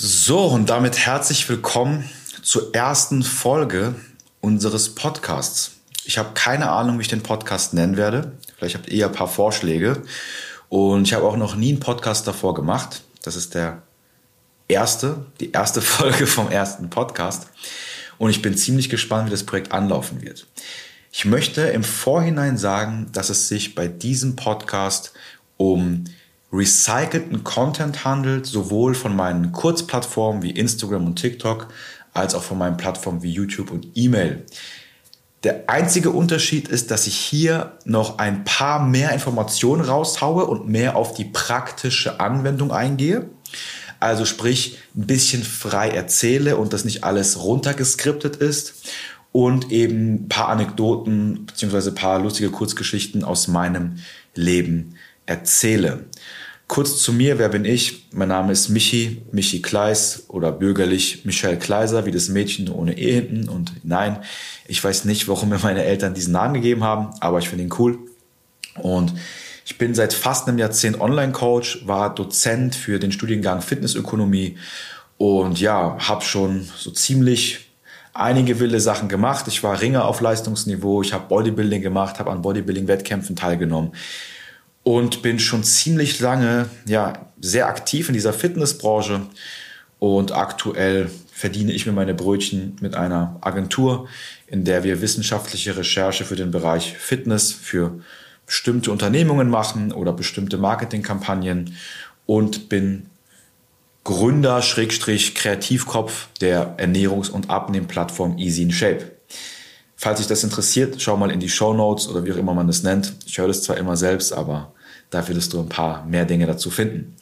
So, und damit herzlich willkommen zur ersten Folge unseres Podcasts. Ich habe keine Ahnung, wie ich den Podcast nennen werde. Vielleicht habt ihr ein paar Vorschläge. Und ich habe auch noch nie einen Podcast davor gemacht. Das ist der erste, die erste Folge vom ersten Podcast. Und ich bin ziemlich gespannt, wie das Projekt anlaufen wird. Ich möchte im Vorhinein sagen, dass es sich bei diesem Podcast um recycelten Content handelt, sowohl von meinen Kurzplattformen wie Instagram und TikTok, als auch von meinen Plattformen wie YouTube und E-Mail. Der einzige Unterschied ist, dass ich hier noch ein paar mehr Informationen raushaue und mehr auf die praktische Anwendung eingehe. Also sprich, ein bisschen frei erzähle und das nicht alles runtergeskriptet ist und eben ein paar Anekdoten beziehungsweise ein paar lustige Kurzgeschichten aus meinem Leben erzähle. Kurz zu mir, wer bin ich? Mein Name ist Michi, Michi Kleis oder bürgerlich Michelle Kleiser, wie das Mädchen ohne E hinten. Und nein, ich weiß nicht, warum mir meine Eltern diesen Namen gegeben haben, aber ich finde ihn cool. Und ich bin seit fast einem Jahrzehnt Online-Coach, war Dozent für den Studiengang Fitnessökonomie und ja, habe schon so ziemlich einige wilde Sachen gemacht. Ich war Ringer auf Leistungsniveau, ich habe Bodybuilding gemacht, habe an Bodybuilding-Wettkämpfen teilgenommen und bin schon ziemlich lange ja, sehr aktiv in dieser Fitnessbranche und aktuell verdiene ich mir meine Brötchen mit einer Agentur, in der wir wissenschaftliche Recherche für den Bereich Fitness für bestimmte Unternehmungen machen oder bestimmte Marketingkampagnen und bin Gründer, Schrägstrich, Kreativkopf der Ernährungs- und Abnehmplattform Easy in Shape. Falls dich das interessiert, schau mal in die Show Notes oder wie auch immer man das nennt. Ich höre das zwar immer selbst, aber da würdest du ein paar mehr Dinge dazu finden.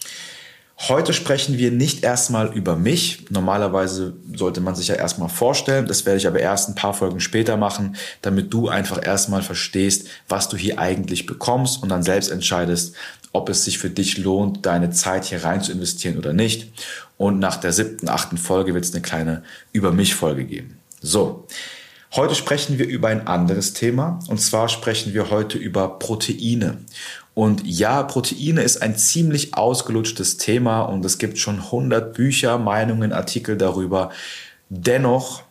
Heute sprechen wir nicht erstmal über mich. Normalerweise sollte man sich ja erstmal vorstellen. Das werde ich aber erst ein paar Folgen später machen, damit du einfach erstmal verstehst, was du hier eigentlich bekommst und dann selbst entscheidest, ob es sich für dich lohnt, deine Zeit hier rein zu investieren oder nicht. Und nach der siebten, achten Folge wird es eine kleine Über mich Folge geben. So. Heute sprechen wir über ein anderes Thema und zwar sprechen wir heute über Proteine. Und ja, Proteine ist ein ziemlich ausgelutschtes Thema und es gibt schon 100 Bücher, Meinungen, Artikel darüber. Dennoch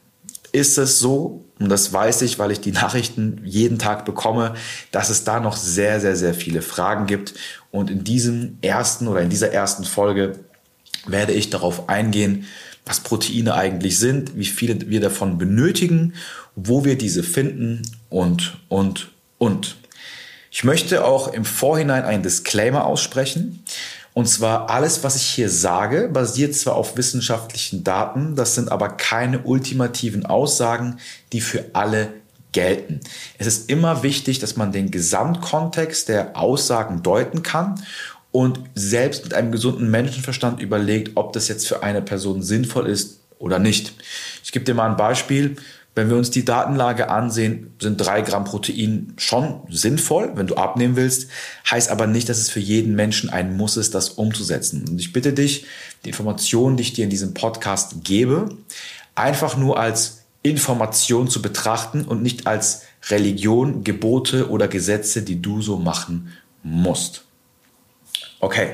ist es so, und das weiß ich, weil ich die Nachrichten jeden Tag bekomme, dass es da noch sehr, sehr, sehr viele Fragen gibt. Und in diesem ersten oder in dieser ersten Folge werde ich darauf eingehen, was Proteine eigentlich sind, wie viele wir davon benötigen, wo wir diese finden und, und, und. Ich möchte auch im Vorhinein einen Disclaimer aussprechen. Und zwar alles, was ich hier sage, basiert zwar auf wissenschaftlichen Daten, das sind aber keine ultimativen Aussagen, die für alle gelten. Es ist immer wichtig, dass man den Gesamtkontext der Aussagen deuten kann und selbst mit einem gesunden Menschenverstand überlegt, ob das jetzt für eine Person sinnvoll ist oder nicht. Ich gebe dir mal ein Beispiel. Wenn wir uns die Datenlage ansehen, sind drei Gramm Protein schon sinnvoll, wenn du abnehmen willst. Heißt aber nicht, dass es für jeden Menschen ein Muss ist, das umzusetzen. Und ich bitte dich, die Informationen, die ich dir in diesem Podcast gebe, einfach nur als Information zu betrachten und nicht als Religion, Gebote oder Gesetze, die du so machen musst. Okay.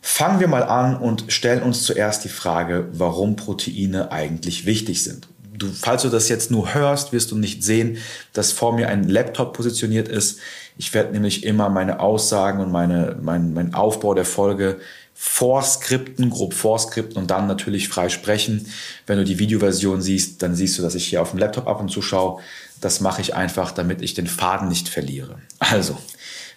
Fangen wir mal an und stellen uns zuerst die Frage, warum Proteine eigentlich wichtig sind du, falls du das jetzt nur hörst, wirst du nicht sehen, dass vor mir ein Laptop positioniert ist. Ich werde nämlich immer meine Aussagen und meine, mein, mein Aufbau der Folge vorskripten, grob vorskripten und dann natürlich frei sprechen. Wenn du die Videoversion siehst, dann siehst du, dass ich hier auf dem Laptop ab und zu schaue. Das mache ich einfach, damit ich den Faden nicht verliere. Also,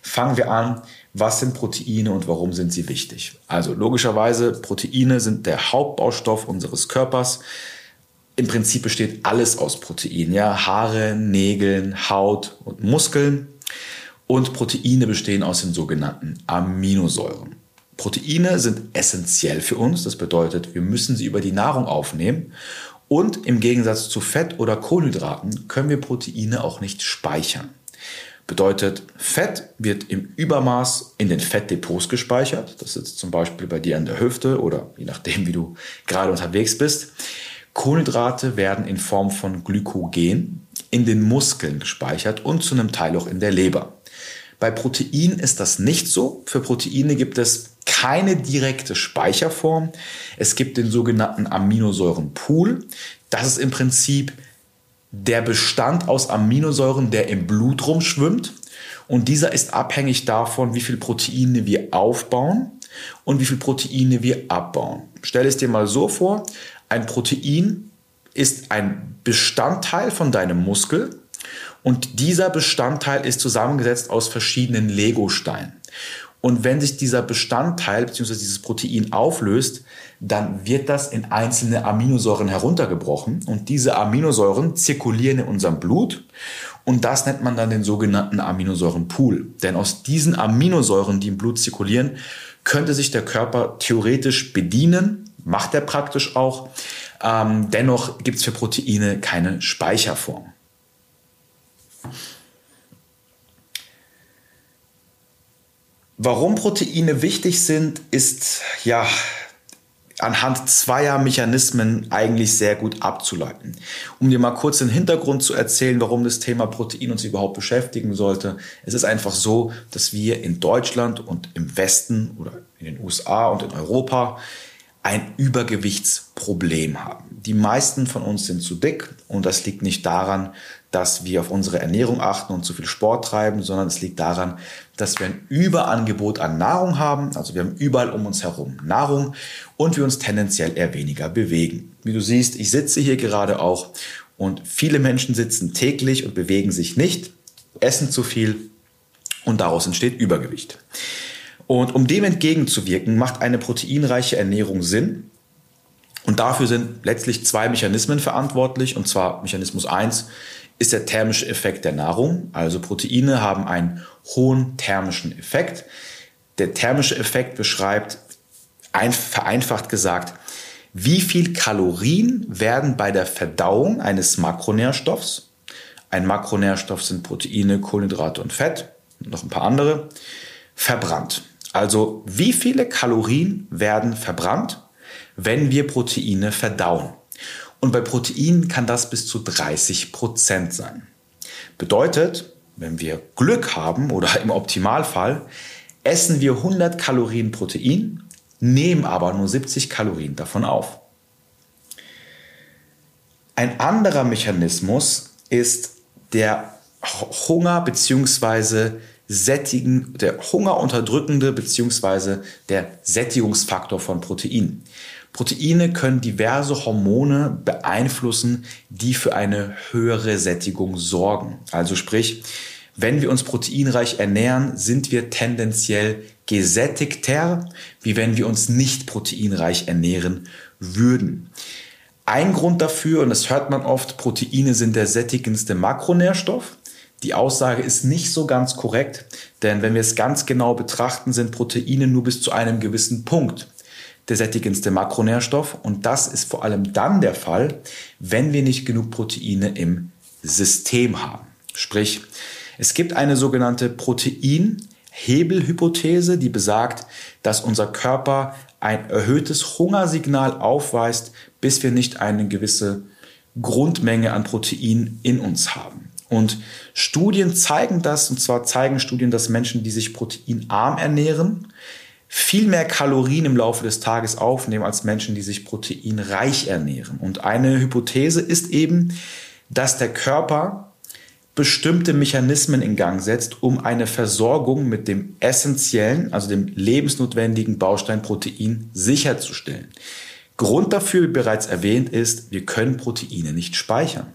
fangen wir an. Was sind Proteine und warum sind sie wichtig? Also logischerweise, Proteine sind der Hauptbaustoff unseres Körpers im Prinzip besteht alles aus Proteinen. Ja? Haare, Nägeln, Haut und Muskeln. Und Proteine bestehen aus den sogenannten Aminosäuren. Proteine sind essentiell für uns. Das bedeutet, wir müssen sie über die Nahrung aufnehmen. Und im Gegensatz zu Fett oder Kohlenhydraten können wir Proteine auch nicht speichern. Bedeutet, Fett wird im Übermaß in den Fettdepots gespeichert. Das sitzt zum Beispiel bei dir an der Hüfte oder je nachdem, wie du gerade unterwegs bist. Kohlenhydrate werden in Form von Glykogen in den Muskeln gespeichert und zu einem Teil auch in der Leber. Bei Proteinen ist das nicht so. Für Proteine gibt es keine direkte Speicherform. Es gibt den sogenannten Aminosäurenpool. Das ist im Prinzip der Bestand aus Aminosäuren, der im Blut rumschwimmt. Und dieser ist abhängig davon, wie viel Proteine wir aufbauen und wie viel Proteine wir abbauen. Stell es dir mal so vor, ein Protein ist ein Bestandteil von deinem Muskel und dieser Bestandteil ist zusammengesetzt aus verschiedenen Legosteinen. Und wenn sich dieser Bestandteil bzw. dieses Protein auflöst, dann wird das in einzelne Aminosäuren heruntergebrochen und diese Aminosäuren zirkulieren in unserem Blut und das nennt man dann den sogenannten Aminosäurenpool. Denn aus diesen Aminosäuren, die im Blut zirkulieren, könnte sich der Körper theoretisch bedienen, macht er praktisch auch. Ähm, dennoch gibt es für Proteine keine Speicherform. Warum Proteine wichtig sind, ist ja anhand zweier Mechanismen eigentlich sehr gut abzuleiten. Um dir mal kurz den Hintergrund zu erzählen, warum das Thema Protein uns überhaupt beschäftigen sollte. Es ist einfach so, dass wir in Deutschland und im Westen oder in den USA und in Europa ein Übergewichtsproblem haben. Die meisten von uns sind zu dick und das liegt nicht daran, dass wir auf unsere Ernährung achten und zu viel Sport treiben, sondern es liegt daran, dass wir ein Überangebot an Nahrung haben. Also wir haben überall um uns herum Nahrung und wir uns tendenziell eher weniger bewegen. Wie du siehst, ich sitze hier gerade auch und viele Menschen sitzen täglich und bewegen sich nicht, essen zu viel und daraus entsteht Übergewicht. Und um dem entgegenzuwirken, macht eine proteinreiche Ernährung Sinn. Und dafür sind letztlich zwei Mechanismen verantwortlich. Und zwar Mechanismus eins ist der thermische Effekt der Nahrung. Also Proteine haben einen hohen thermischen Effekt. Der thermische Effekt beschreibt, vereinfacht gesagt, wie viel Kalorien werden bei der Verdauung eines Makronährstoffs, ein Makronährstoff sind Proteine, Kohlenhydrate und Fett, noch ein paar andere, verbrannt. Also wie viele Kalorien werden verbrannt, wenn wir Proteine verdauen? Und bei Proteinen kann das bis zu 30 Prozent sein. Bedeutet, wenn wir Glück haben oder im Optimalfall, essen wir 100 Kalorien Protein, nehmen aber nur 70 Kalorien davon auf. Ein anderer Mechanismus ist der Hunger bzw. Sättigen, der hungerunterdrückende bzw. der Sättigungsfaktor von Protein. Proteine können diverse Hormone beeinflussen, die für eine höhere Sättigung sorgen. Also sprich, wenn wir uns proteinreich ernähren, sind wir tendenziell gesättigter, wie wenn wir uns nicht proteinreich ernähren würden. Ein Grund dafür, und das hört man oft, Proteine sind der sättigendste Makronährstoff. Die Aussage ist nicht so ganz korrekt, denn wenn wir es ganz genau betrachten, sind Proteine nur bis zu einem gewissen Punkt der sättigendste Makronährstoff. Und das ist vor allem dann der Fall, wenn wir nicht genug Proteine im System haben. Sprich, es gibt eine sogenannte Proteinhebelhypothese, die besagt, dass unser Körper ein erhöhtes Hungersignal aufweist, bis wir nicht eine gewisse Grundmenge an Protein in uns haben. Und Studien zeigen das, und zwar zeigen Studien, dass Menschen, die sich proteinarm ernähren, viel mehr Kalorien im Laufe des Tages aufnehmen als Menschen, die sich proteinreich ernähren. Und eine Hypothese ist eben, dass der Körper bestimmte Mechanismen in Gang setzt, um eine Versorgung mit dem essentiellen, also dem lebensnotwendigen Baustein Protein sicherzustellen. Grund dafür, wie bereits erwähnt, ist, wir können Proteine nicht speichern.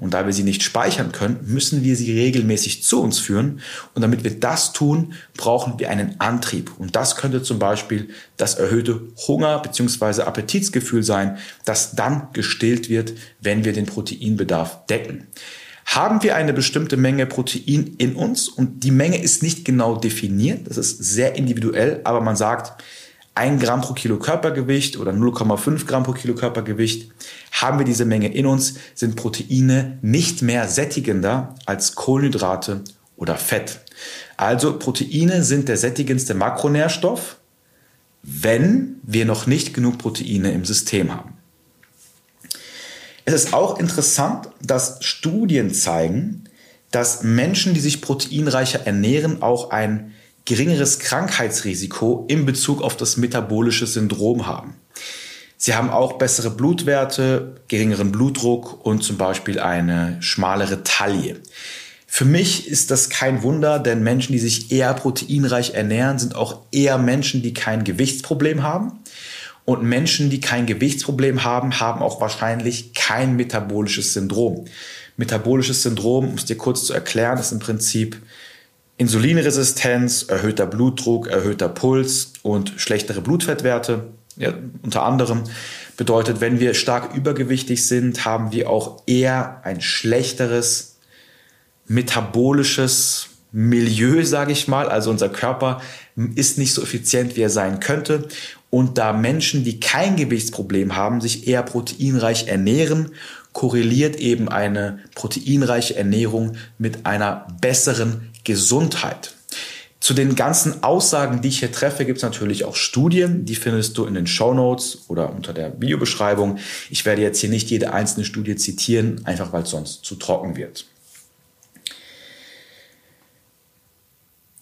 Und da wir sie nicht speichern können, müssen wir sie regelmäßig zu uns führen. Und damit wir das tun, brauchen wir einen Antrieb. Und das könnte zum Beispiel das erhöhte Hunger bzw. Appetitsgefühl sein, das dann gestillt wird, wenn wir den Proteinbedarf decken. Haben wir eine bestimmte Menge Protein in uns und die Menge ist nicht genau definiert, das ist sehr individuell, aber man sagt, 1 Gramm pro Kilo Körpergewicht oder 0,5 Gramm pro Kilo Körpergewicht, haben wir diese Menge in uns, sind Proteine nicht mehr sättigender als Kohlenhydrate oder Fett. Also Proteine sind der sättigendste Makronährstoff, wenn wir noch nicht genug Proteine im System haben. Es ist auch interessant, dass Studien zeigen, dass Menschen, die sich proteinreicher ernähren, auch ein geringeres Krankheitsrisiko in Bezug auf das metabolische Syndrom haben. Sie haben auch bessere Blutwerte, geringeren Blutdruck und zum Beispiel eine schmalere Taille. Für mich ist das kein Wunder, denn Menschen, die sich eher proteinreich ernähren, sind auch eher Menschen, die kein Gewichtsproblem haben. Und Menschen, die kein Gewichtsproblem haben, haben auch wahrscheinlich kein metabolisches Syndrom. Metabolisches Syndrom, um es dir kurz zu erklären, ist im Prinzip Insulinresistenz, erhöhter Blutdruck, erhöhter Puls und schlechtere Blutfettwerte. Ja, unter anderem bedeutet, wenn wir stark übergewichtig sind, haben wir auch eher ein schlechteres metabolisches Milieu, sage ich mal. Also unser Körper ist nicht so effizient, wie er sein könnte. Und da Menschen, die kein Gewichtsproblem haben, sich eher proteinreich ernähren, korreliert eben eine proteinreiche Ernährung mit einer besseren Gesundheit. Zu den ganzen Aussagen, die ich hier treffe, gibt es natürlich auch Studien. Die findest du in den Show Notes oder unter der Videobeschreibung. Ich werde jetzt hier nicht jede einzelne Studie zitieren, einfach weil es sonst zu trocken wird.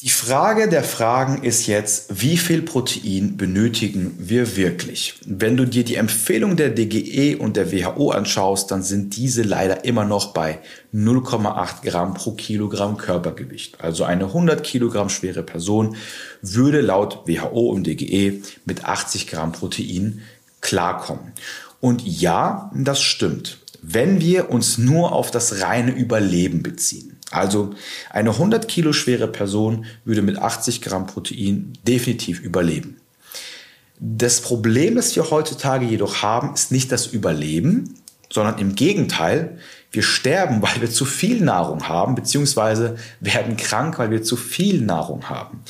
Die Frage der Fragen ist jetzt, wie viel Protein benötigen wir wirklich? Wenn du dir die Empfehlung der DGE und der WHO anschaust, dann sind diese leider immer noch bei 0,8 Gramm pro Kilogramm Körpergewicht. Also eine 100 Kilogramm schwere Person würde laut WHO und DGE mit 80 Gramm Protein klarkommen. Und ja, das stimmt. Wenn wir uns nur auf das reine Überleben beziehen. Also eine 100 Kilo schwere Person würde mit 80 Gramm Protein definitiv überleben. Das Problem, das wir heutzutage jedoch haben, ist nicht das Überleben, sondern im Gegenteil, wir sterben, weil wir zu viel Nahrung haben, beziehungsweise werden krank, weil wir zu viel Nahrung haben.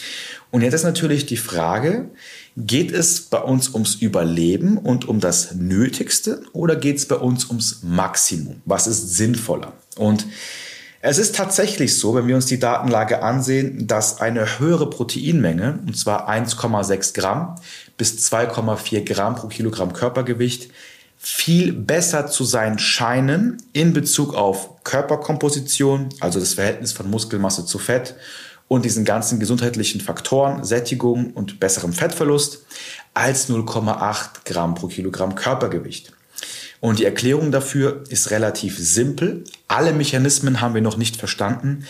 Und jetzt ist natürlich die Frage, geht es bei uns ums Überleben und um das Nötigste oder geht es bei uns ums Maximum? Was ist sinnvoller? Und es ist tatsächlich so, wenn wir uns die Datenlage ansehen, dass eine höhere Proteinmenge, und zwar 1,6 Gramm bis 2,4 Gramm pro Kilogramm Körpergewicht, viel besser zu sein scheinen in Bezug auf Körperkomposition, also das Verhältnis von Muskelmasse zu Fett und diesen ganzen gesundheitlichen Faktoren, Sättigung und besserem Fettverlust, als 0,8 Gramm pro Kilogramm Körpergewicht. Und die Erklärung dafür ist relativ simpel. Alle Mechanismen haben wir noch nicht verstanden,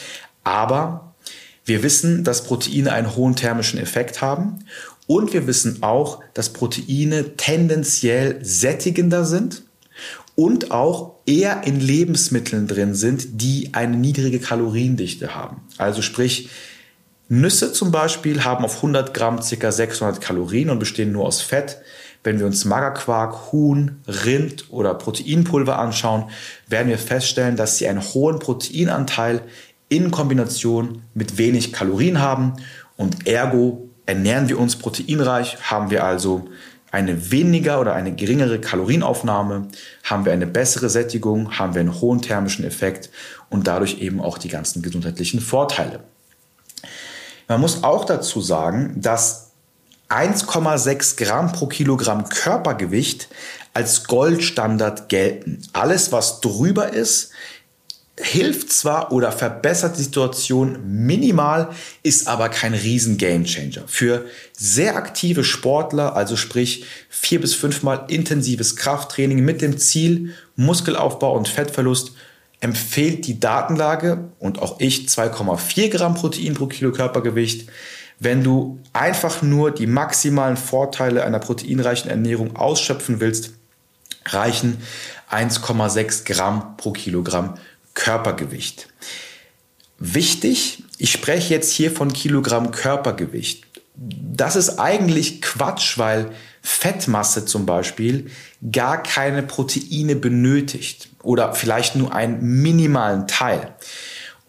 aber wir wissen, dass Proteine einen hohen thermischen Effekt haben und wir wissen auch, dass Proteine tendenziell sättigender sind und auch eher in Lebensmitteln drin sind, die eine niedrige Kaloriendichte haben. Also sprich, Nüsse zum Beispiel haben auf 100 Gramm ca. 600 Kalorien und bestehen nur aus Fett. Wenn wir uns Magerquark, Huhn, Rind oder Proteinpulver anschauen, werden wir feststellen, dass sie einen hohen Proteinanteil in Kombination mit wenig Kalorien haben und ergo ernähren wir uns proteinreich, haben wir also eine weniger oder eine geringere Kalorienaufnahme, haben wir eine bessere Sättigung, haben wir einen hohen thermischen Effekt und dadurch eben auch die ganzen gesundheitlichen Vorteile. Man muss auch dazu sagen, dass 1,6 Gramm pro Kilogramm Körpergewicht als Goldstandard gelten. Alles, was drüber ist, hilft zwar oder verbessert die Situation minimal, ist aber kein riesen Gamechanger. Für sehr aktive Sportler, also sprich vier bis fünfmal intensives Krafttraining mit dem Ziel Muskelaufbau und Fettverlust, empfiehlt die Datenlage und auch ich 2,4 Gramm Protein pro Kilo Körpergewicht. Wenn du einfach nur die maximalen Vorteile einer proteinreichen Ernährung ausschöpfen willst, reichen 1,6 Gramm pro Kilogramm Körpergewicht. Wichtig, ich spreche jetzt hier von Kilogramm Körpergewicht. Das ist eigentlich Quatsch, weil Fettmasse zum Beispiel gar keine Proteine benötigt oder vielleicht nur einen minimalen Teil.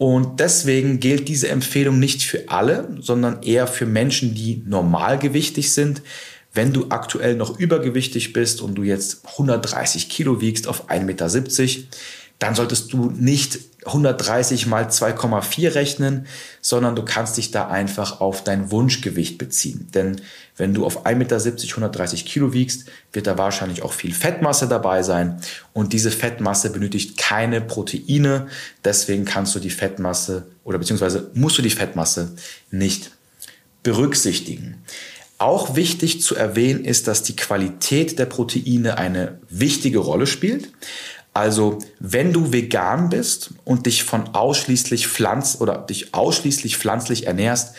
Und deswegen gilt diese Empfehlung nicht für alle, sondern eher für Menschen, die normalgewichtig sind. Wenn du aktuell noch übergewichtig bist und du jetzt 130 Kilo wiegst auf 1,70 Meter, dann solltest du nicht 130 mal 2,4 rechnen, sondern du kannst dich da einfach auf dein Wunschgewicht beziehen. Denn wenn du auf 1,70 Meter 130 Kilo wiegst, wird da wahrscheinlich auch viel Fettmasse dabei sein. Und diese Fettmasse benötigt keine Proteine. Deswegen kannst du die Fettmasse oder beziehungsweise musst du die Fettmasse nicht berücksichtigen. Auch wichtig zu erwähnen ist, dass die Qualität der Proteine eine wichtige Rolle spielt. Also, wenn du vegan bist und dich von ausschließlich pflanz oder dich ausschließlich pflanzlich ernährst,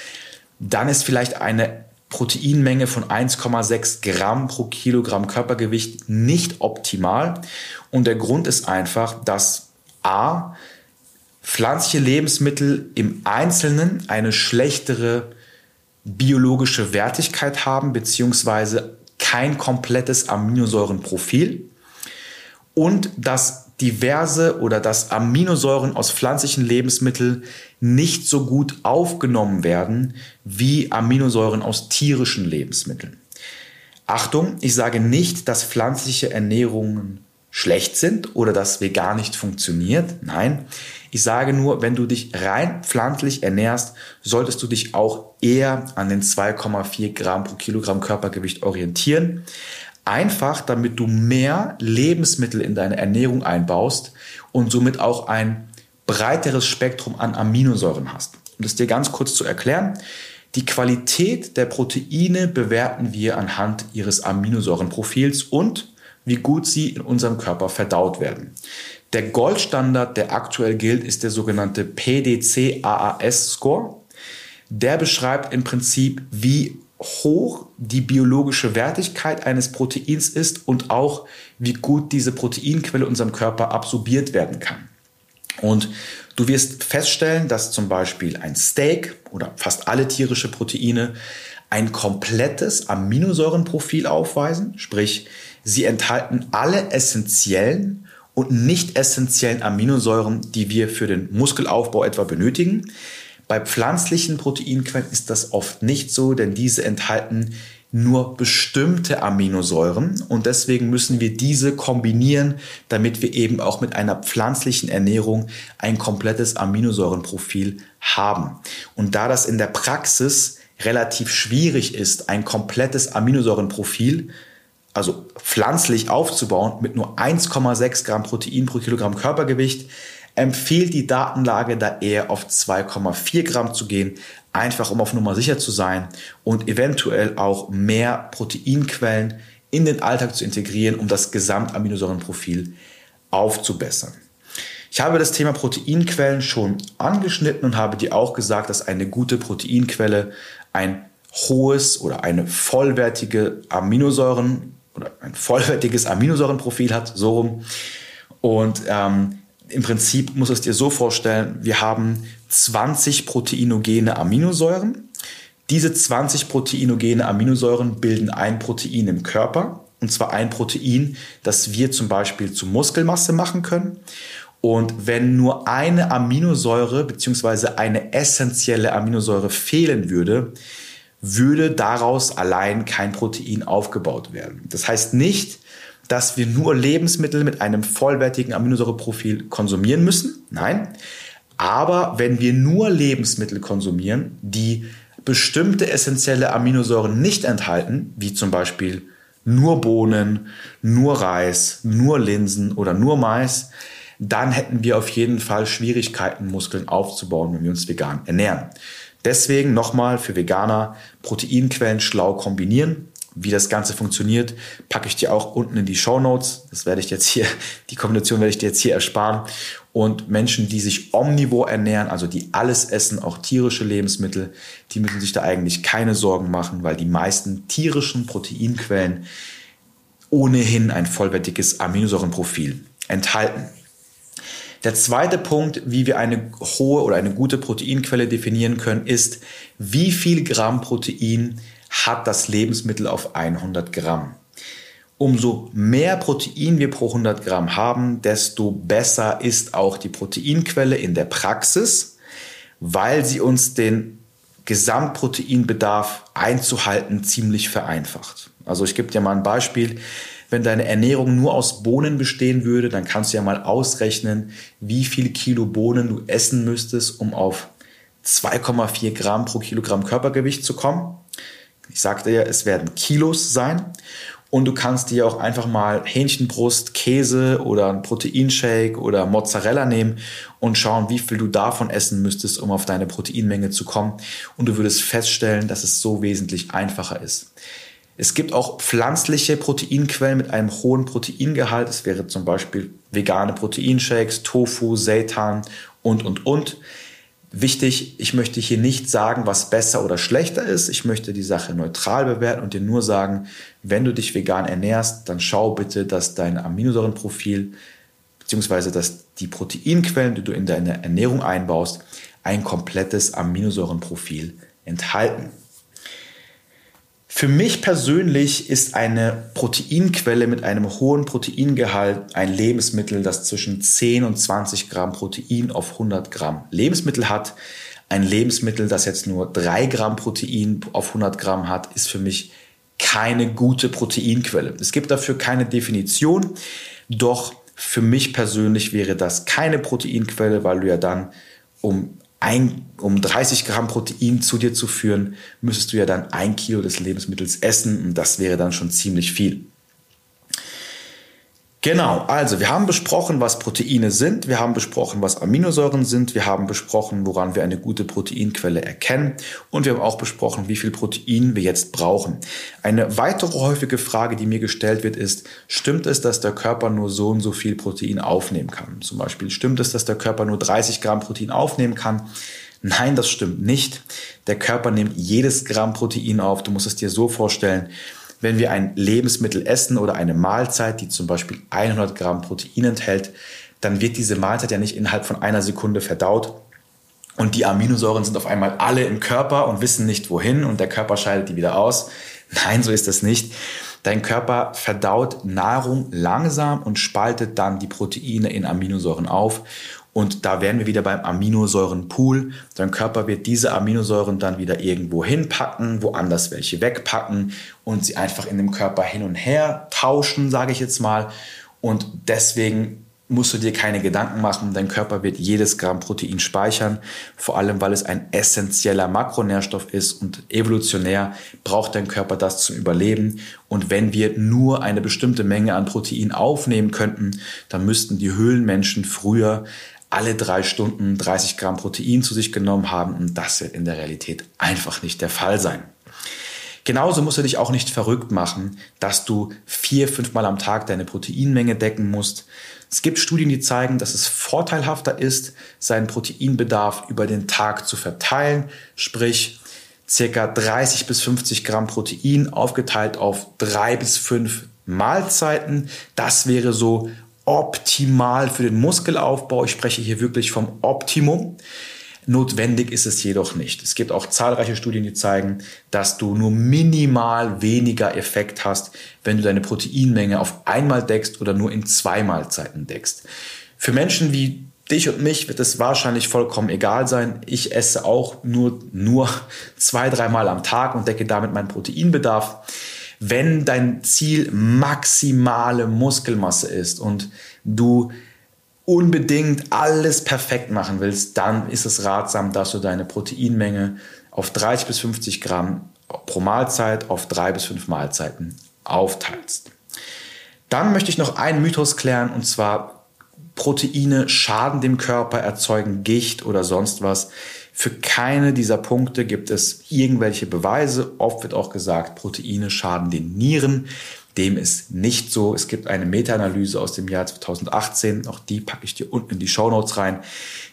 dann ist vielleicht eine Proteinmenge von 1,6 Gramm pro Kilogramm Körpergewicht nicht optimal. Und der Grund ist einfach, dass A, pflanzliche Lebensmittel im Einzelnen eine schlechtere biologische Wertigkeit haben, beziehungsweise kein komplettes Aminosäurenprofil und dass diverse oder dass Aminosäuren aus pflanzlichen Lebensmitteln nicht so gut aufgenommen werden wie Aminosäuren aus tierischen Lebensmitteln. Achtung, ich sage nicht, dass pflanzliche Ernährungen schlecht sind oder dass vegan nicht funktioniert. Nein, ich sage nur, wenn du dich rein pflanzlich ernährst, solltest du dich auch eher an den 2,4 Gramm pro Kilogramm Körpergewicht orientieren. Einfach, damit du mehr Lebensmittel in deine Ernährung einbaust und somit auch ein breiteres Spektrum an Aminosäuren hast. Um das dir ganz kurz zu erklären, die Qualität der Proteine bewerten wir anhand ihres Aminosäurenprofils und wie gut sie in unserem Körper verdaut werden. Der Goldstandard, der aktuell gilt, ist der sogenannte PDC-AAS-Score. Der beschreibt im Prinzip, wie hoch die biologische Wertigkeit eines Proteins ist und auch, wie gut diese Proteinquelle in unserem Körper absorbiert werden kann. Und du wirst feststellen, dass zum Beispiel ein Steak oder fast alle tierische Proteine ein komplettes Aminosäurenprofil aufweisen, sprich sie enthalten alle essentiellen und nicht essentiellen Aminosäuren, die wir für den Muskelaufbau etwa benötigen. Bei pflanzlichen Proteinquellen ist das oft nicht so, denn diese enthalten nur bestimmte Aminosäuren und deswegen müssen wir diese kombinieren, damit wir eben auch mit einer pflanzlichen Ernährung ein komplettes Aminosäurenprofil haben. Und da das in der Praxis relativ schwierig ist, ein komplettes Aminosäurenprofil also pflanzlich aufzubauen mit nur 1,6 Gramm Protein pro Kilogramm Körpergewicht, empfiehlt die Datenlage da eher auf 2,4 Gramm zu gehen, einfach um auf Nummer sicher zu sein und eventuell auch mehr Proteinquellen in den Alltag zu integrieren, um das Gesamtaminosäurenprofil aufzubessern. Ich habe das Thema Proteinquellen schon angeschnitten und habe dir auch gesagt, dass eine gute Proteinquelle ein hohes oder eine vollwertige Aminosäuren oder ein vollwertiges Aminosäurenprofil hat, so rum. Und ähm, im Prinzip muss es dir so vorstellen, wir haben 20 proteinogene Aminosäuren. Diese 20 proteinogene Aminosäuren bilden ein Protein im Körper. Und zwar ein Protein, das wir zum Beispiel zu Muskelmasse machen können. Und wenn nur eine Aminosäure beziehungsweise eine essentielle Aminosäure fehlen würde, würde daraus allein kein Protein aufgebaut werden. Das heißt nicht, dass wir nur Lebensmittel mit einem vollwertigen Aminosäureprofil konsumieren müssen. Nein. Aber wenn wir nur Lebensmittel konsumieren, die bestimmte essentielle Aminosäuren nicht enthalten, wie zum Beispiel nur Bohnen, nur Reis, nur Linsen oder nur Mais, dann hätten wir auf jeden Fall Schwierigkeiten, Muskeln aufzubauen, wenn wir uns vegan ernähren. Deswegen nochmal für Veganer Proteinquellen schlau kombinieren. Wie das Ganze funktioniert, packe ich dir auch unten in die Show Notes. Das werde ich jetzt hier, die Kombination werde ich dir jetzt hier ersparen. Und Menschen, die sich omnivor ernähren, also die alles essen, auch tierische Lebensmittel, die müssen sich da eigentlich keine Sorgen machen, weil die meisten tierischen Proteinquellen ohnehin ein vollwertiges Aminosäurenprofil enthalten. Der zweite Punkt, wie wir eine hohe oder eine gute Proteinquelle definieren können, ist, wie viel Gramm Protein hat das Lebensmittel auf 100 Gramm. Umso mehr Protein wir pro 100 Gramm haben, desto besser ist auch die Proteinquelle in der Praxis, weil sie uns den Gesamtproteinbedarf einzuhalten ziemlich vereinfacht. Also ich gebe dir mal ein Beispiel. Wenn deine Ernährung nur aus Bohnen bestehen würde, dann kannst du ja mal ausrechnen, wie viel Kilo Bohnen du essen müsstest, um auf 2,4 Gramm pro Kilogramm Körpergewicht zu kommen. Ich sagte ja, es werden Kilos sein. Und du kannst dir auch einfach mal Hähnchenbrust, Käse oder ein Proteinshake oder Mozzarella nehmen und schauen, wie viel du davon essen müsstest, um auf deine Proteinmenge zu kommen. Und du würdest feststellen, dass es so wesentlich einfacher ist. Es gibt auch pflanzliche Proteinquellen mit einem hohen Proteingehalt. Es wäre zum Beispiel vegane Proteinshakes, Tofu, Seitan und, und, und. Wichtig, ich möchte hier nicht sagen, was besser oder schlechter ist. Ich möchte die Sache neutral bewerten und dir nur sagen, wenn du dich vegan ernährst, dann schau bitte, dass dein Aminosäurenprofil beziehungsweise dass die Proteinquellen, die du in deine Ernährung einbaust, ein komplettes Aminosäurenprofil enthalten. Für mich persönlich ist eine Proteinquelle mit einem hohen Proteingehalt ein Lebensmittel, das zwischen 10 und 20 Gramm Protein auf 100 Gramm Lebensmittel hat. Ein Lebensmittel, das jetzt nur 3 Gramm Protein auf 100 Gramm hat, ist für mich keine gute Proteinquelle. Es gibt dafür keine Definition, doch für mich persönlich wäre das keine Proteinquelle, weil du ja dann um ein, um 30 Gramm Protein zu dir zu führen, müsstest du ja dann ein Kilo des Lebensmittels essen und das wäre dann schon ziemlich viel. Genau, also wir haben besprochen, was Proteine sind, wir haben besprochen, was Aminosäuren sind, wir haben besprochen, woran wir eine gute Proteinquelle erkennen und wir haben auch besprochen, wie viel Protein wir jetzt brauchen. Eine weitere häufige Frage, die mir gestellt wird, ist, stimmt es, dass der Körper nur so und so viel Protein aufnehmen kann? Zum Beispiel, stimmt es, dass der Körper nur 30 Gramm Protein aufnehmen kann? Nein, das stimmt nicht. Der Körper nimmt jedes Gramm Protein auf. Du musst es dir so vorstellen, wenn wir ein Lebensmittel essen oder eine Mahlzeit, die zum Beispiel 100 Gramm Protein enthält, dann wird diese Mahlzeit ja nicht innerhalb von einer Sekunde verdaut. Und die Aminosäuren sind auf einmal alle im Körper und wissen nicht wohin und der Körper scheidet die wieder aus. Nein, so ist das nicht. Dein Körper verdaut Nahrung langsam und spaltet dann die Proteine in Aminosäuren auf. Und da wären wir wieder beim Aminosäurenpool. Dein Körper wird diese Aminosäuren dann wieder irgendwo hinpacken, woanders welche wegpacken und sie einfach in dem Körper hin und her tauschen, sage ich jetzt mal. Und deswegen musst du dir keine Gedanken machen. Dein Körper wird jedes Gramm Protein speichern, vor allem weil es ein essentieller Makronährstoff ist und evolutionär braucht dein Körper das zum Überleben. Und wenn wir nur eine bestimmte Menge an Protein aufnehmen könnten, dann müssten die Höhlenmenschen früher alle drei Stunden 30 Gramm Protein zu sich genommen haben und das wird in der Realität einfach nicht der Fall sein. Genauso musst du dich auch nicht verrückt machen, dass du vier, fünfmal am Tag deine Proteinmenge decken musst. Es gibt Studien, die zeigen, dass es vorteilhafter ist, seinen Proteinbedarf über den Tag zu verteilen, sprich circa 30 bis 50 Gramm Protein aufgeteilt auf drei bis fünf Mahlzeiten. Das wäre so optimal für den Muskelaufbau. Ich spreche hier wirklich vom Optimum. Notwendig ist es jedoch nicht. Es gibt auch zahlreiche Studien, die zeigen, dass du nur minimal weniger Effekt hast, wenn du deine Proteinmenge auf einmal deckst oder nur in zwei Mahlzeiten deckst. Für Menschen wie dich und mich wird es wahrscheinlich vollkommen egal sein. Ich esse auch nur, nur zwei, dreimal am Tag und decke damit meinen Proteinbedarf. Wenn dein Ziel maximale Muskelmasse ist und du unbedingt alles perfekt machen willst, dann ist es ratsam, dass du deine Proteinmenge auf 30 bis 50 Gramm pro Mahlzeit auf drei bis fünf Mahlzeiten aufteilst. Dann möchte ich noch einen Mythos klären und zwar Proteine schaden dem Körper, erzeugen Gicht oder sonst was. Für keine dieser Punkte gibt es irgendwelche Beweise. Oft wird auch gesagt, Proteine schaden den Nieren. Dem ist nicht so. Es gibt eine Meta-Analyse aus dem Jahr 2018, auch die packe ich dir unten in die Show Notes rein.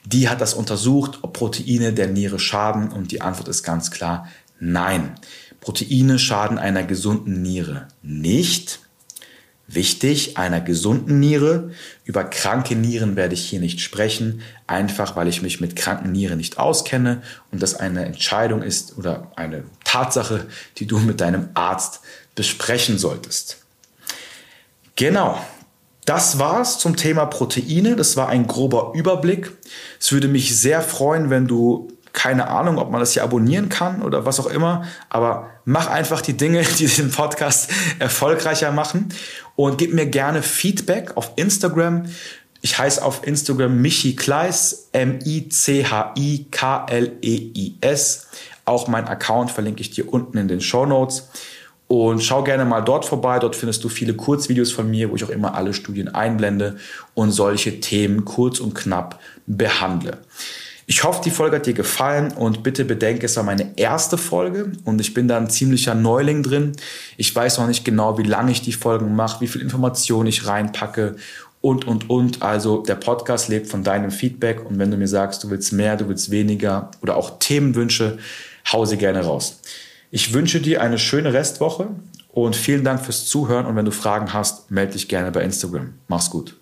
Die hat das untersucht, ob Proteine der Niere schaden und die Antwort ist ganz klar nein. Proteine schaden einer gesunden Niere nicht. Wichtig, einer gesunden Niere. Über kranke Nieren werde ich hier nicht sprechen, einfach weil ich mich mit kranken Nieren nicht auskenne und das eine Entscheidung ist oder eine Tatsache, die du mit deinem Arzt besprechen solltest. Genau. Das war's zum Thema Proteine. Das war ein grober Überblick. Es würde mich sehr freuen, wenn du keine Ahnung, ob man das hier abonnieren kann oder was auch immer, aber mach einfach die Dinge, die den Podcast erfolgreicher machen und gib mir gerne Feedback auf Instagram. Ich heiße auf Instagram Michi Kleis, M-I-C-H-I-K-L-E-I-S. Auch mein Account verlinke ich dir unten in den Show Notes. Und schau gerne mal dort vorbei. Dort findest du viele Kurzvideos von mir, wo ich auch immer alle Studien einblende und solche Themen kurz und knapp behandle. Ich hoffe, die Folge hat dir gefallen und bitte bedenke, es war meine erste Folge und ich bin da ein ziemlicher Neuling drin. Ich weiß noch nicht genau, wie lange ich die Folgen mache, wie viel Information ich reinpacke und, und, und. Also der Podcast lebt von deinem Feedback und wenn du mir sagst, du willst mehr, du willst weniger oder auch Themenwünsche, hau sie gerne raus. Ich wünsche dir eine schöne Restwoche und vielen Dank fürs Zuhören und wenn du Fragen hast, melde dich gerne bei Instagram. Mach's gut.